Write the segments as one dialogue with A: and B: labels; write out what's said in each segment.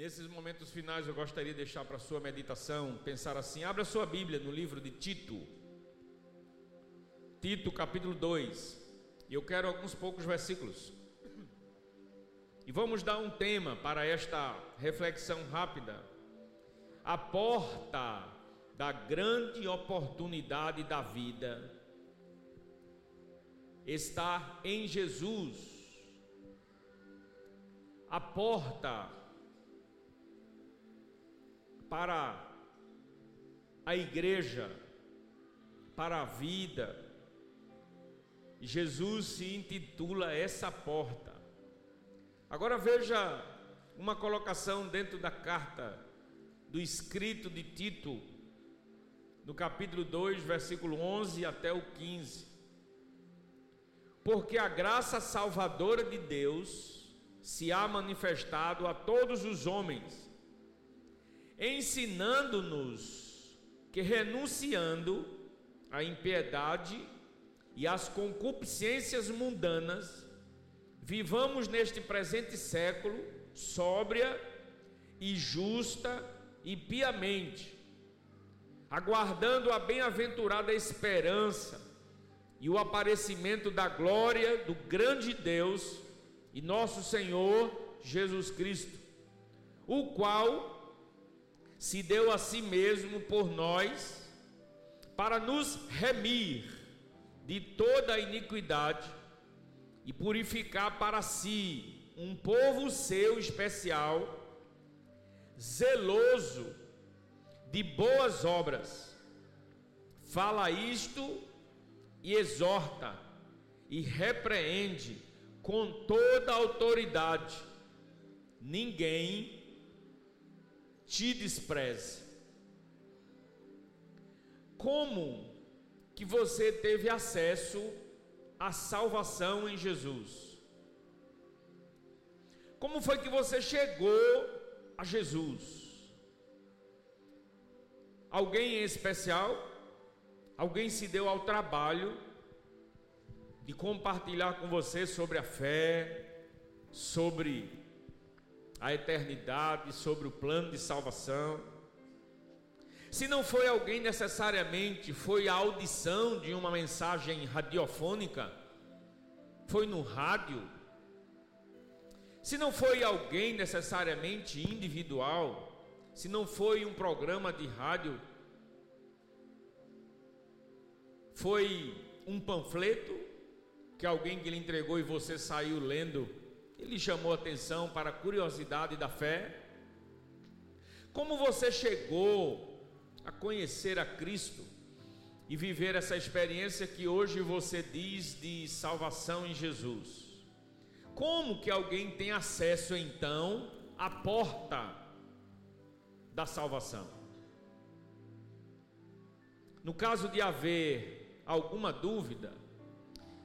A: nesses momentos finais eu gostaria de deixar para sua meditação, pensar assim: abra sua Bíblia no livro de Tito. Tito, capítulo 2. E eu quero alguns poucos versículos. E vamos dar um tema para esta reflexão rápida. A porta da grande oportunidade da vida está em Jesus. A porta para a igreja, para a vida. Jesus se intitula essa porta. Agora veja uma colocação dentro da carta do escrito de Tito, no capítulo 2, versículo 11 até o 15. Porque a graça salvadora de Deus se há manifestado a todos os homens ensinando-nos que renunciando à impiedade e às concupiscências mundanas, vivamos neste presente século sóbria e justa e piamente, aguardando a bem-aventurada esperança e o aparecimento da glória do grande Deus e nosso Senhor Jesus Cristo, o qual se deu a si mesmo por nós, para nos remir de toda a iniquidade e purificar para si um povo seu especial, zeloso de boas obras. Fala isto e exorta e repreende com toda autoridade. Ninguém te despreze. Como que você teve acesso à salvação em Jesus? Como foi que você chegou a Jesus? Alguém em especial? Alguém se deu ao trabalho de compartilhar com você sobre a fé, sobre a eternidade, sobre o plano de salvação. Se não foi alguém necessariamente, foi a audição de uma mensagem radiofônica, foi no rádio. Se não foi alguém necessariamente individual, se não foi um programa de rádio, foi um panfleto que alguém que lhe entregou e você saiu lendo ele chamou atenção para a curiosidade da fé. Como você chegou a conhecer a Cristo e viver essa experiência que hoje você diz de salvação em Jesus? Como que alguém tem acesso então à porta da salvação? No caso de haver alguma dúvida,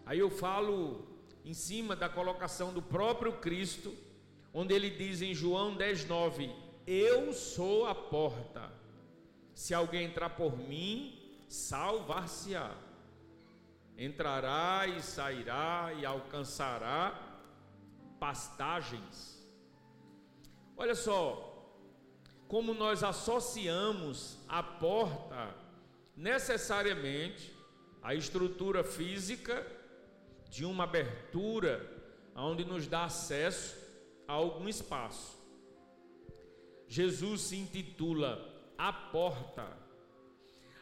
A: aí eu falo em cima da colocação do próprio Cristo, onde ele diz em João 10:9: Eu sou a porta. Se alguém entrar por mim, salvar-se-á. Entrará e sairá e alcançará pastagens. Olha só, como nós associamos a porta necessariamente à estrutura física de uma abertura onde nos dá acesso a algum espaço. Jesus se intitula A Porta.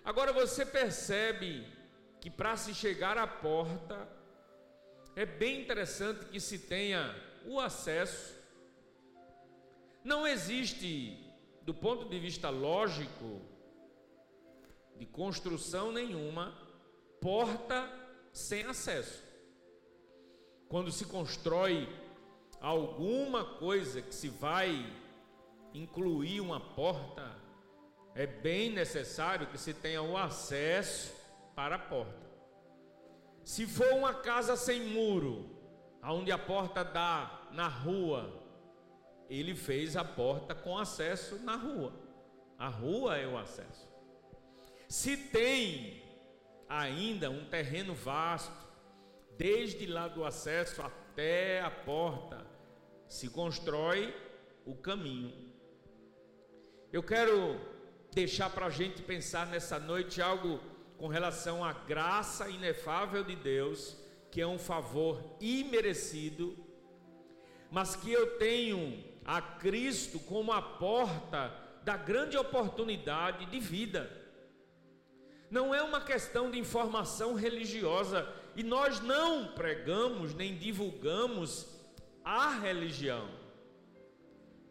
A: Agora você percebe que para se chegar à porta é bem interessante que se tenha o acesso. Não existe, do ponto de vista lógico, de construção nenhuma, porta sem acesso quando se constrói alguma coisa que se vai incluir uma porta, é bem necessário que se tenha o acesso para a porta. Se for uma casa sem muro, aonde a porta dá na rua, ele fez a porta com acesso na rua. A rua é o acesso. Se tem ainda um terreno vasto, desde lá do acesso até a porta, se constrói o caminho. eu quero deixar para a gente pensar nessa noite algo com relação à graça inefável de Deus, que é um favor imerecido, mas que eu tenho a Cristo como a porta da grande oportunidade de vida. Não é uma questão de informação religiosa, e nós não pregamos nem divulgamos a religião.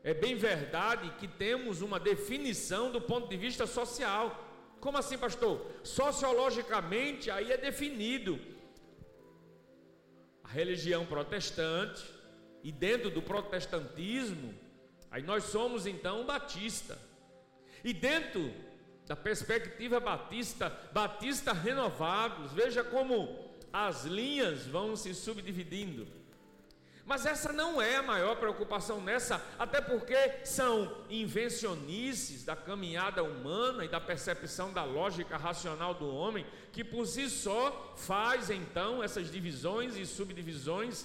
A: É bem verdade que temos uma definição do ponto de vista social. Como assim, pastor? Sociologicamente, aí é definido a religião protestante, e dentro do protestantismo, aí nós somos então batista. E dentro da perspectiva batista, batista renovados, veja como as linhas vão se subdividindo. Mas essa não é a maior preocupação nessa, até porque são invencionices da caminhada humana e da percepção da lógica racional do homem, que por si só faz então essas divisões e subdivisões.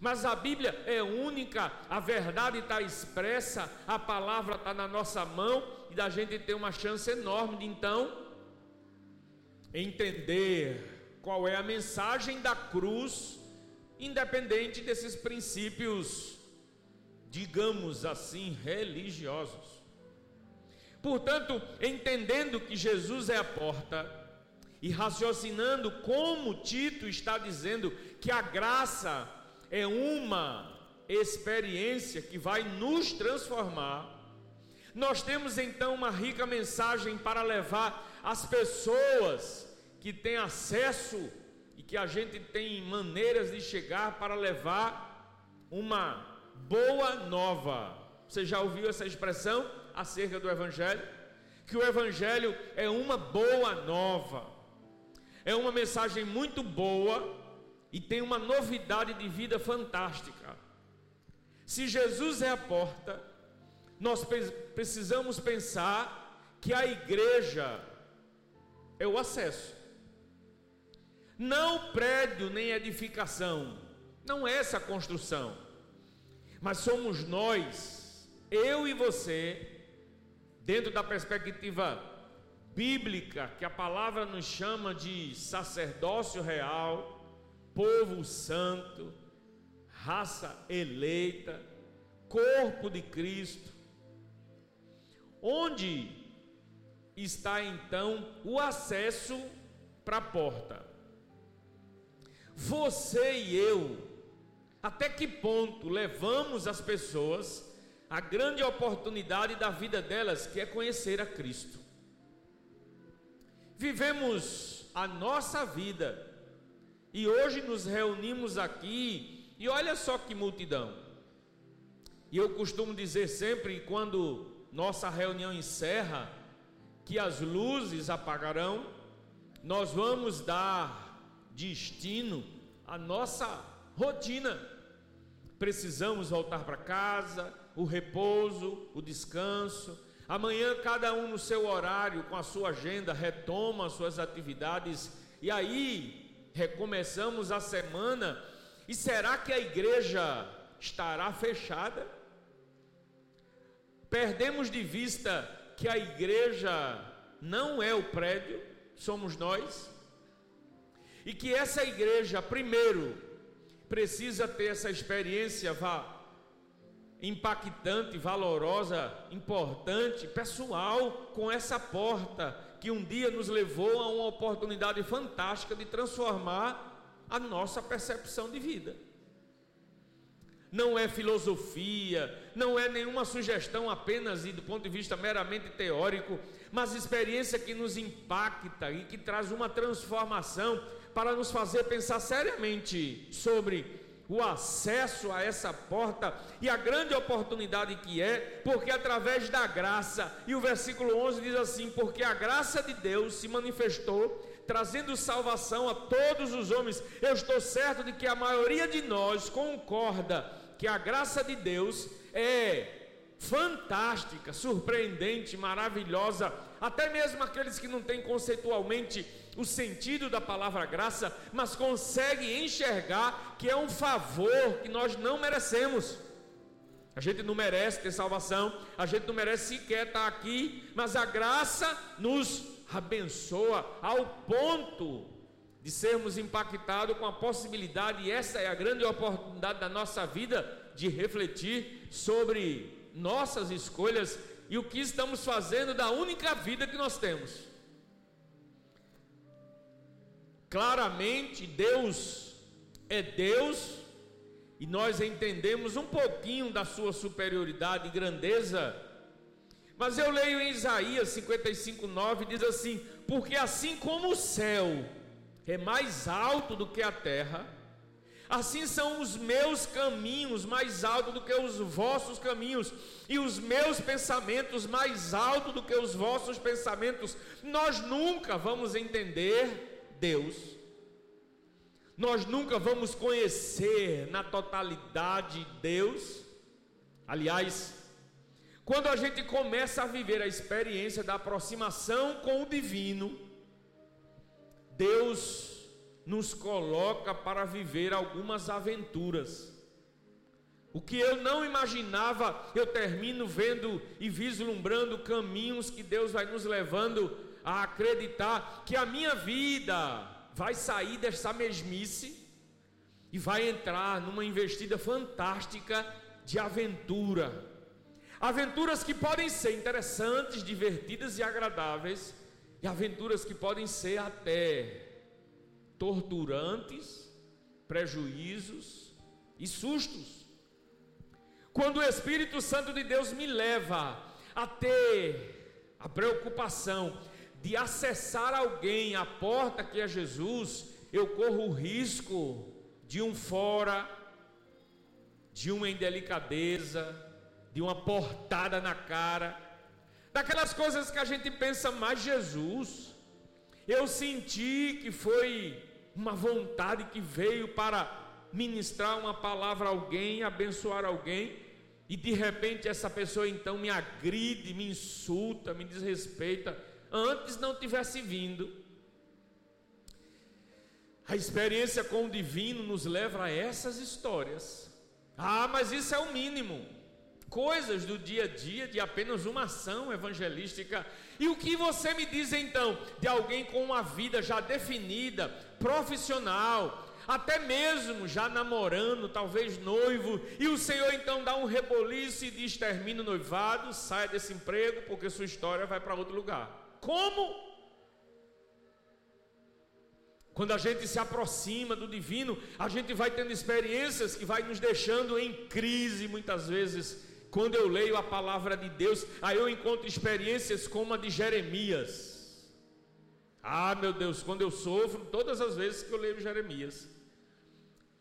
A: Mas a Bíblia é única, a verdade está expressa, a palavra está na nossa mão e da gente ter uma chance enorme de então entender qual é a mensagem da cruz independente desses princípios, digamos assim, religiosos. Portanto, entendendo que Jesus é a porta e raciocinando como Tito está dizendo que a graça é uma experiência que vai nos transformar, nós temos então uma rica mensagem para levar as pessoas que têm acesso que a gente tem maneiras de chegar para levar uma boa nova. Você já ouviu essa expressão acerca do Evangelho? Que o Evangelho é uma boa nova, é uma mensagem muito boa e tem uma novidade de vida fantástica. Se Jesus é a porta, nós precisamos pensar que a igreja é o acesso. Não prédio nem edificação, não é essa construção, mas somos nós, eu e você, dentro da perspectiva bíblica, que a palavra nos chama de sacerdócio real, povo santo, raça eleita, corpo de Cristo. Onde está então o acesso para a porta? Você e eu, até que ponto levamos as pessoas a grande oportunidade da vida delas, que é conhecer a Cristo. Vivemos a nossa vida e hoje nos reunimos aqui e olha só que multidão. E eu costumo dizer sempre quando nossa reunião encerra que as luzes apagarão, nós vamos dar destino à nossa rotina. Precisamos voltar para casa, o repouso, o descanso. Amanhã, cada um no seu horário, com a sua agenda, retoma as suas atividades e aí recomeçamos a semana. E será que a igreja estará fechada? Perdemos de vista que a igreja não é o prédio, somos nós e que essa igreja, primeiro, precisa ter essa experiência vá, impactante, valorosa, importante, pessoal, com essa porta que um dia nos levou a uma oportunidade fantástica de transformar a nossa percepção de vida. Não é filosofia, não é nenhuma sugestão apenas e do ponto de vista meramente teórico, mas experiência que nos impacta e que traz uma transformação para nos fazer pensar seriamente sobre o acesso a essa porta e a grande oportunidade que é, porque através da graça, e o versículo 11 diz assim: Porque a graça de Deus se manifestou, trazendo salvação a todos os homens. Eu estou certo de que a maioria de nós concorda que a graça de Deus é fantástica, surpreendente, maravilhosa, até mesmo aqueles que não têm conceitualmente o sentido da palavra graça, mas conseguem enxergar que é um favor que nós não merecemos. A gente não merece ter salvação, a gente não merece sequer estar aqui, mas a graça nos abençoa ao ponto de sermos impactados com a possibilidade, e essa é a grande oportunidade da nossa vida, de refletir sobre nossas escolhas e o que estamos fazendo da única vida que nós temos. Claramente, Deus é Deus e nós entendemos um pouquinho da sua superioridade e grandeza, mas eu leio em Isaías 55, 9, diz assim: Porque assim como o céu é mais alto do que a terra, assim são os meus caminhos mais altos do que os vossos caminhos, e os meus pensamentos mais altos do que os vossos pensamentos. Nós nunca vamos entender Deus nós nunca vamos conhecer na totalidade Deus. Aliás, quando a gente começa a viver a experiência da aproximação com o divino, Deus nos coloca para viver algumas aventuras. O que eu não imaginava, eu termino vendo e vislumbrando caminhos que Deus vai nos levando a acreditar que a minha vida vai sair dessa mesmice e vai entrar numa investida fantástica de aventura. Aventuras que podem ser interessantes, divertidas e agradáveis, e aventuras que podem ser até torturantes, prejuízos e sustos. Quando o Espírito Santo de Deus me leva a ter a preocupação de acessar alguém à porta que é Jesus, eu corro o risco de um fora, de uma indelicadeza, de uma portada na cara, daquelas coisas que a gente pensa, mas Jesus, eu senti que foi uma vontade que veio para ministrar uma palavra a alguém, abençoar alguém, e de repente essa pessoa então me agride, me insulta, me desrespeita antes não tivesse vindo. A experiência com o divino nos leva a essas histórias. Ah, mas isso é o mínimo. Coisas do dia a dia de apenas uma ação evangelística. E o que você me diz então de alguém com uma vida já definida, profissional, até mesmo já namorando, talvez noivo, e o Senhor então dá um reboliço e diz: termina o noivado, sai desse emprego, porque sua história vai para outro lugar. Como? Quando a gente se aproxima do divino, a gente vai tendo experiências que vai nos deixando em crise muitas vezes. Quando eu leio a palavra de Deus, aí eu encontro experiências como a de Jeremias. Ah, meu Deus, quando eu sofro, todas as vezes que eu leio Jeremias.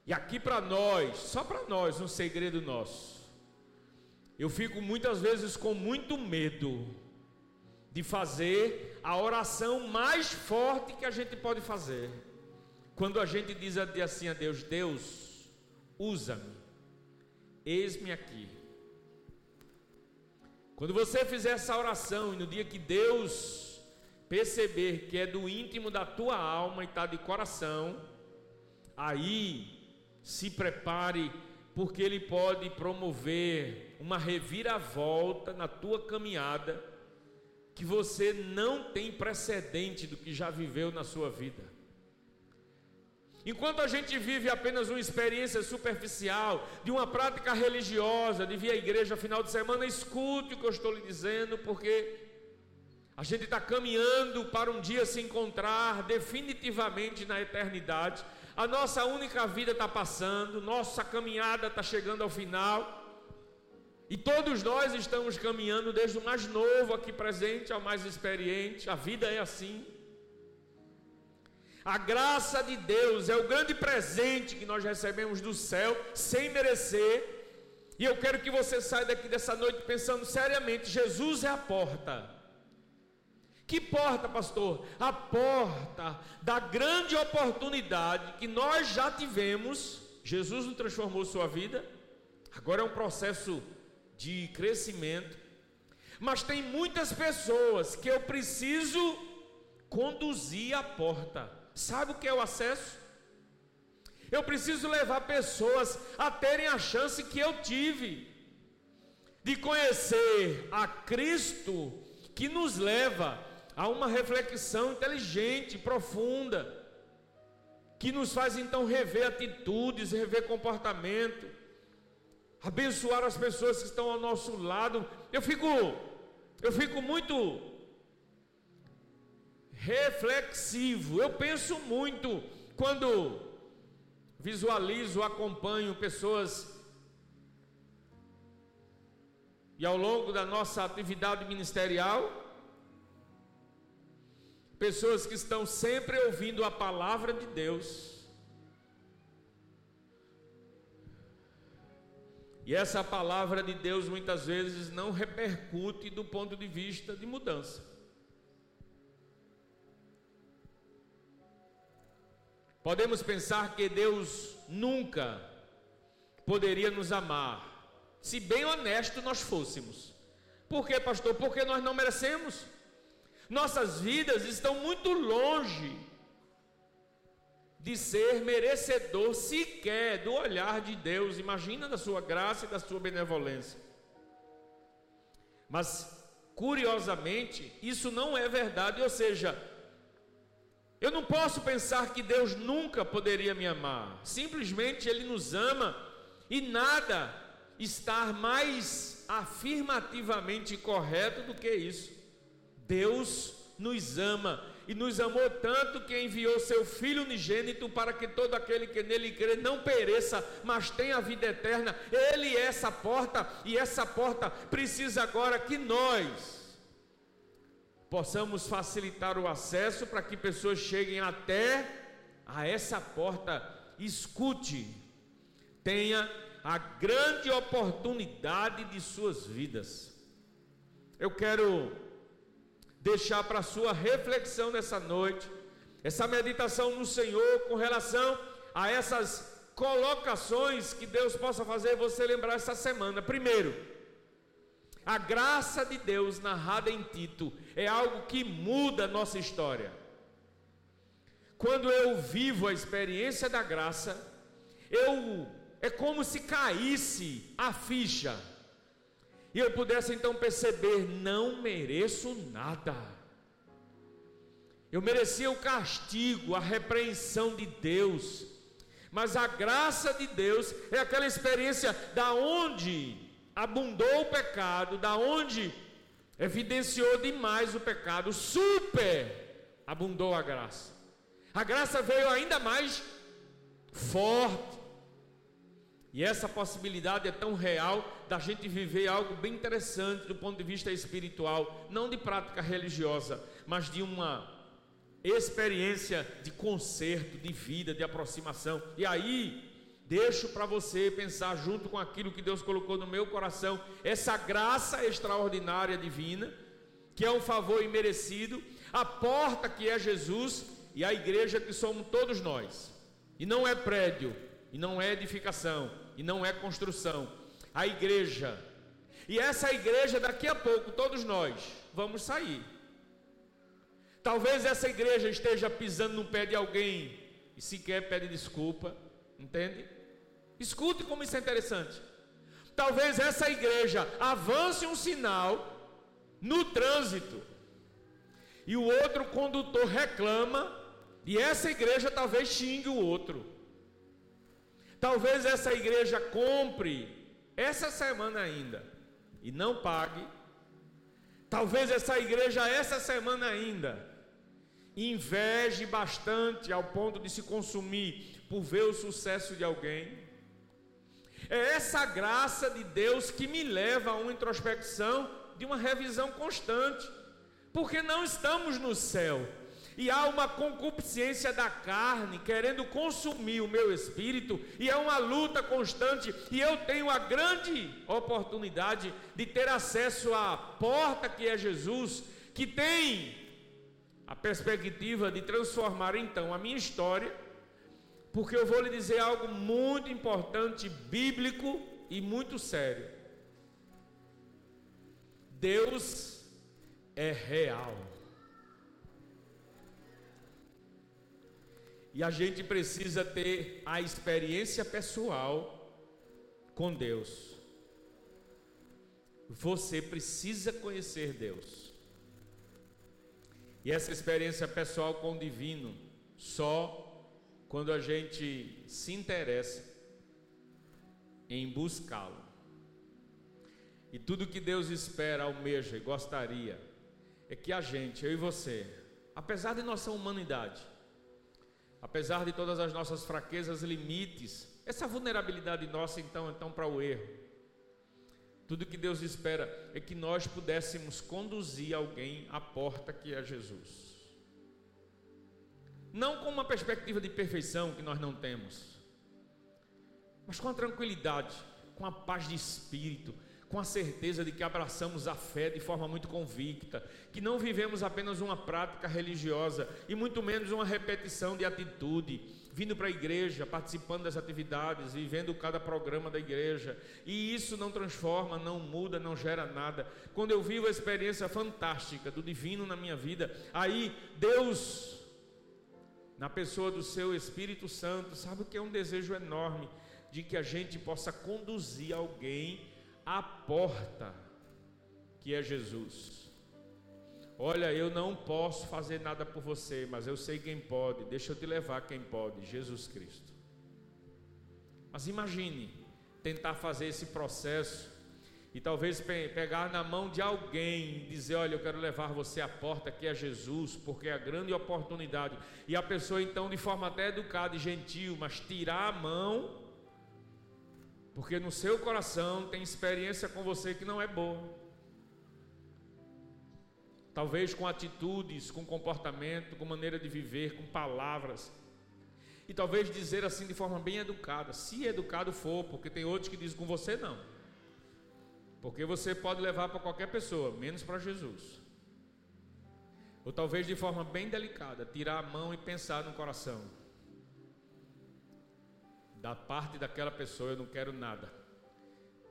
A: E aqui para nós, só para nós, um segredo nosso. Eu fico muitas vezes com muito medo de fazer a oração mais forte que a gente pode fazer. Quando a gente diz assim a Deus: Deus, usa-me, eis-me aqui. Quando você fizer essa oração e no dia que Deus perceber que é do íntimo da tua alma e está de coração, aí se prepare, porque Ele pode promover uma reviravolta na tua caminhada que você não tem precedente do que já viveu na sua vida. Enquanto a gente vive apenas uma experiência superficial, de uma prática religiosa, de vir à igreja final de semana, escute o que eu estou lhe dizendo, porque a gente está caminhando para um dia se encontrar definitivamente na eternidade. A nossa única vida está passando, nossa caminhada está chegando ao final. E todos nós estamos caminhando desde o mais novo aqui presente ao mais experiente. A vida é assim. A graça de Deus é o grande presente que nós recebemos do céu sem merecer. E eu quero que você saia daqui dessa noite pensando seriamente: Jesus é a porta. Que porta, pastor? A porta da grande oportunidade que nós já tivemos. Jesus não transformou sua vida. Agora é um processo de crescimento, mas tem muitas pessoas que eu preciso conduzir à porta. Sabe o que é o acesso? Eu preciso levar pessoas a terem a chance que eu tive. de conhecer a Cristo que nos leva a uma reflexão inteligente, profunda, que nos faz então rever atitudes, rever comportamento, abençoar as pessoas que estão ao nosso lado. Eu fico eu fico muito reflexivo. Eu penso muito quando visualizo, acompanho pessoas e ao longo da nossa atividade ministerial, pessoas que estão sempre ouvindo a palavra de Deus. E essa palavra de Deus muitas vezes não repercute do ponto de vista de mudança. Podemos pensar que Deus nunca poderia nos amar, se bem honesto nós fôssemos. Por quê, pastor? Porque nós não merecemos. Nossas vidas estão muito longe de ser merecedor sequer do olhar de Deus. Imagina da sua graça e da sua benevolência. Mas, curiosamente, isso não é verdade, ou seja, eu não posso pensar que Deus nunca poderia me amar. Simplesmente Ele nos ama e nada estar mais afirmativamente correto do que isso. Deus nos ama e nos amou tanto que enviou seu Filho unigênito para que todo aquele que nele crê não pereça, mas tenha vida eterna. Ele é essa porta e essa porta precisa agora que nós possamos facilitar o acesso para que pessoas cheguem até a essa porta. Escute, tenha a grande oportunidade de suas vidas. Eu quero deixar para sua reflexão nessa noite, essa meditação no Senhor com relação a essas colocações que Deus possa fazer você lembrar essa semana. Primeiro, a graça de Deus narrada em Tito é algo que muda a nossa história. Quando eu vivo a experiência da graça, eu é como se caísse a ficha. E eu pudesse então perceber: não mereço nada. Eu merecia o castigo, a repreensão de Deus. Mas a graça de Deus é aquela experiência da onde abundou o pecado, da onde evidenciou demais o pecado, super abundou a graça. A graça veio ainda mais forte. E essa possibilidade é tão real da gente viver algo bem interessante do ponto de vista espiritual, não de prática religiosa, mas de uma experiência de conserto, de vida, de aproximação. E aí, deixo para você pensar junto com aquilo que Deus colocou no meu coração, essa graça extraordinária divina, que é um favor imerecido, a porta que é Jesus e a igreja que somos todos nós. E não é prédio, e não é edificação, e não é construção. A igreja. E essa igreja, daqui a pouco, todos nós vamos sair. Talvez essa igreja esteja pisando no pé de alguém e sequer pede desculpa, entende? Escute como isso é interessante. Talvez essa igreja avance um sinal no trânsito e o outro condutor reclama e essa igreja talvez xingue o outro. Talvez essa igreja compre essa semana ainda e não pague. Talvez essa igreja essa semana ainda inveje bastante ao ponto de se consumir por ver o sucesso de alguém. É essa graça de Deus que me leva a uma introspecção de uma revisão constante, porque não estamos no céu, e há uma concupiscência da carne querendo consumir o meu espírito, e é uma luta constante, e eu tenho a grande oportunidade de ter acesso à porta que é Jesus, que tem a perspectiva de transformar então a minha história, porque eu vou lhe dizer algo muito importante, bíblico e muito sério. Deus é real. E a gente precisa ter a experiência pessoal com Deus. Você precisa conhecer Deus. E essa experiência pessoal com o divino só quando a gente se interessa em buscá-lo. E tudo que Deus espera, almeja e gostaria é que a gente, eu e você, apesar de nossa humanidade, apesar de todas as nossas fraquezas, limites, essa vulnerabilidade nossa então, então para o erro, tudo que Deus espera é que nós pudéssemos conduzir alguém à porta que é Jesus. Não com uma perspectiva de perfeição que nós não temos, mas com a tranquilidade, com a paz de espírito, com a certeza de que abraçamos a fé de forma muito convicta, que não vivemos apenas uma prática religiosa e muito menos uma repetição de atitude, vindo para a igreja, participando das atividades, vivendo cada programa da igreja, e isso não transforma, não muda, não gera nada. Quando eu vivo a experiência fantástica do divino na minha vida, aí Deus, na pessoa do seu Espírito Santo, sabe o que é um desejo enorme de que a gente possa conduzir alguém à porta, que é Jesus. Olha, eu não posso fazer nada por você, mas eu sei quem pode. Deixa eu te levar quem pode, Jesus Cristo. Mas imagine tentar fazer esse processo e talvez pegar na mão de alguém e dizer: Olha, eu quero levar você à porta que é Jesus, porque é a grande oportunidade. E a pessoa, então, de forma até educada e gentil, mas tirar a mão, porque no seu coração tem experiência com você que não é boa talvez com atitudes, com comportamento, com maneira de viver, com palavras. E talvez dizer assim de forma bem educada, se educado for, porque tem outros que dizem com você não. Porque você pode levar para qualquer pessoa, menos para Jesus. Ou talvez de forma bem delicada, tirar a mão e pensar no coração. Da parte daquela pessoa eu não quero nada,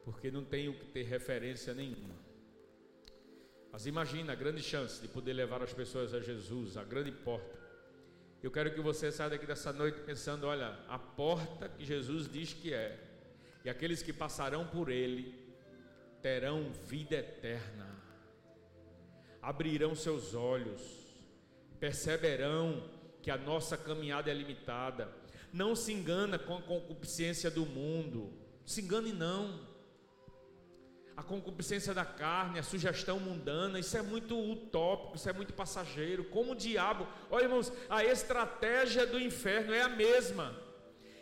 A: porque não tenho que ter referência nenhuma. Mas imagina a grande chance de poder levar as pessoas a Jesus, a grande porta. Eu quero que você saia daqui dessa noite pensando: olha, a porta que Jesus diz que é, e aqueles que passarão por ele terão vida eterna, abrirão seus olhos, perceberão que a nossa caminhada é limitada. Não se engana com a concupiscência do mundo, se engane não a concupiscência da carne, a sugestão mundana, isso é muito utópico, isso é muito passageiro. Como o diabo, olha irmãos, a estratégia do inferno é a mesma,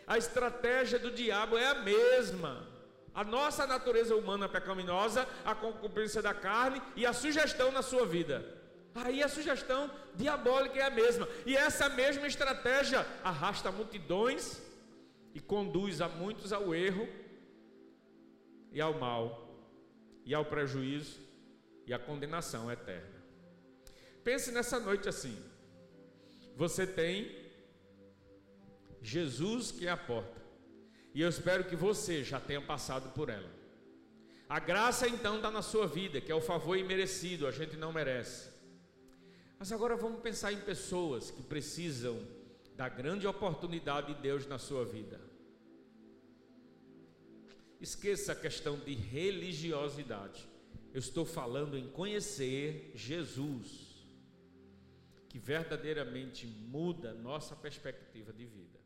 A: a estratégia do diabo é a mesma. A nossa natureza humana pecaminosa, a concupiscência da carne e a sugestão na sua vida. Aí a sugestão diabólica é a mesma, e essa mesma estratégia arrasta multidões e conduz a muitos ao erro e ao mal e ao prejuízo e à condenação eterna. Pense nessa noite assim: você tem Jesus que é a porta, e eu espero que você já tenha passado por ela. A graça então está na sua vida, que é o favor imerecido, a gente não merece. Mas agora vamos pensar em pessoas que precisam da grande oportunidade de Deus na sua vida. Esqueça a questão de religiosidade. Eu estou falando em conhecer Jesus, que verdadeiramente muda nossa perspectiva de vida.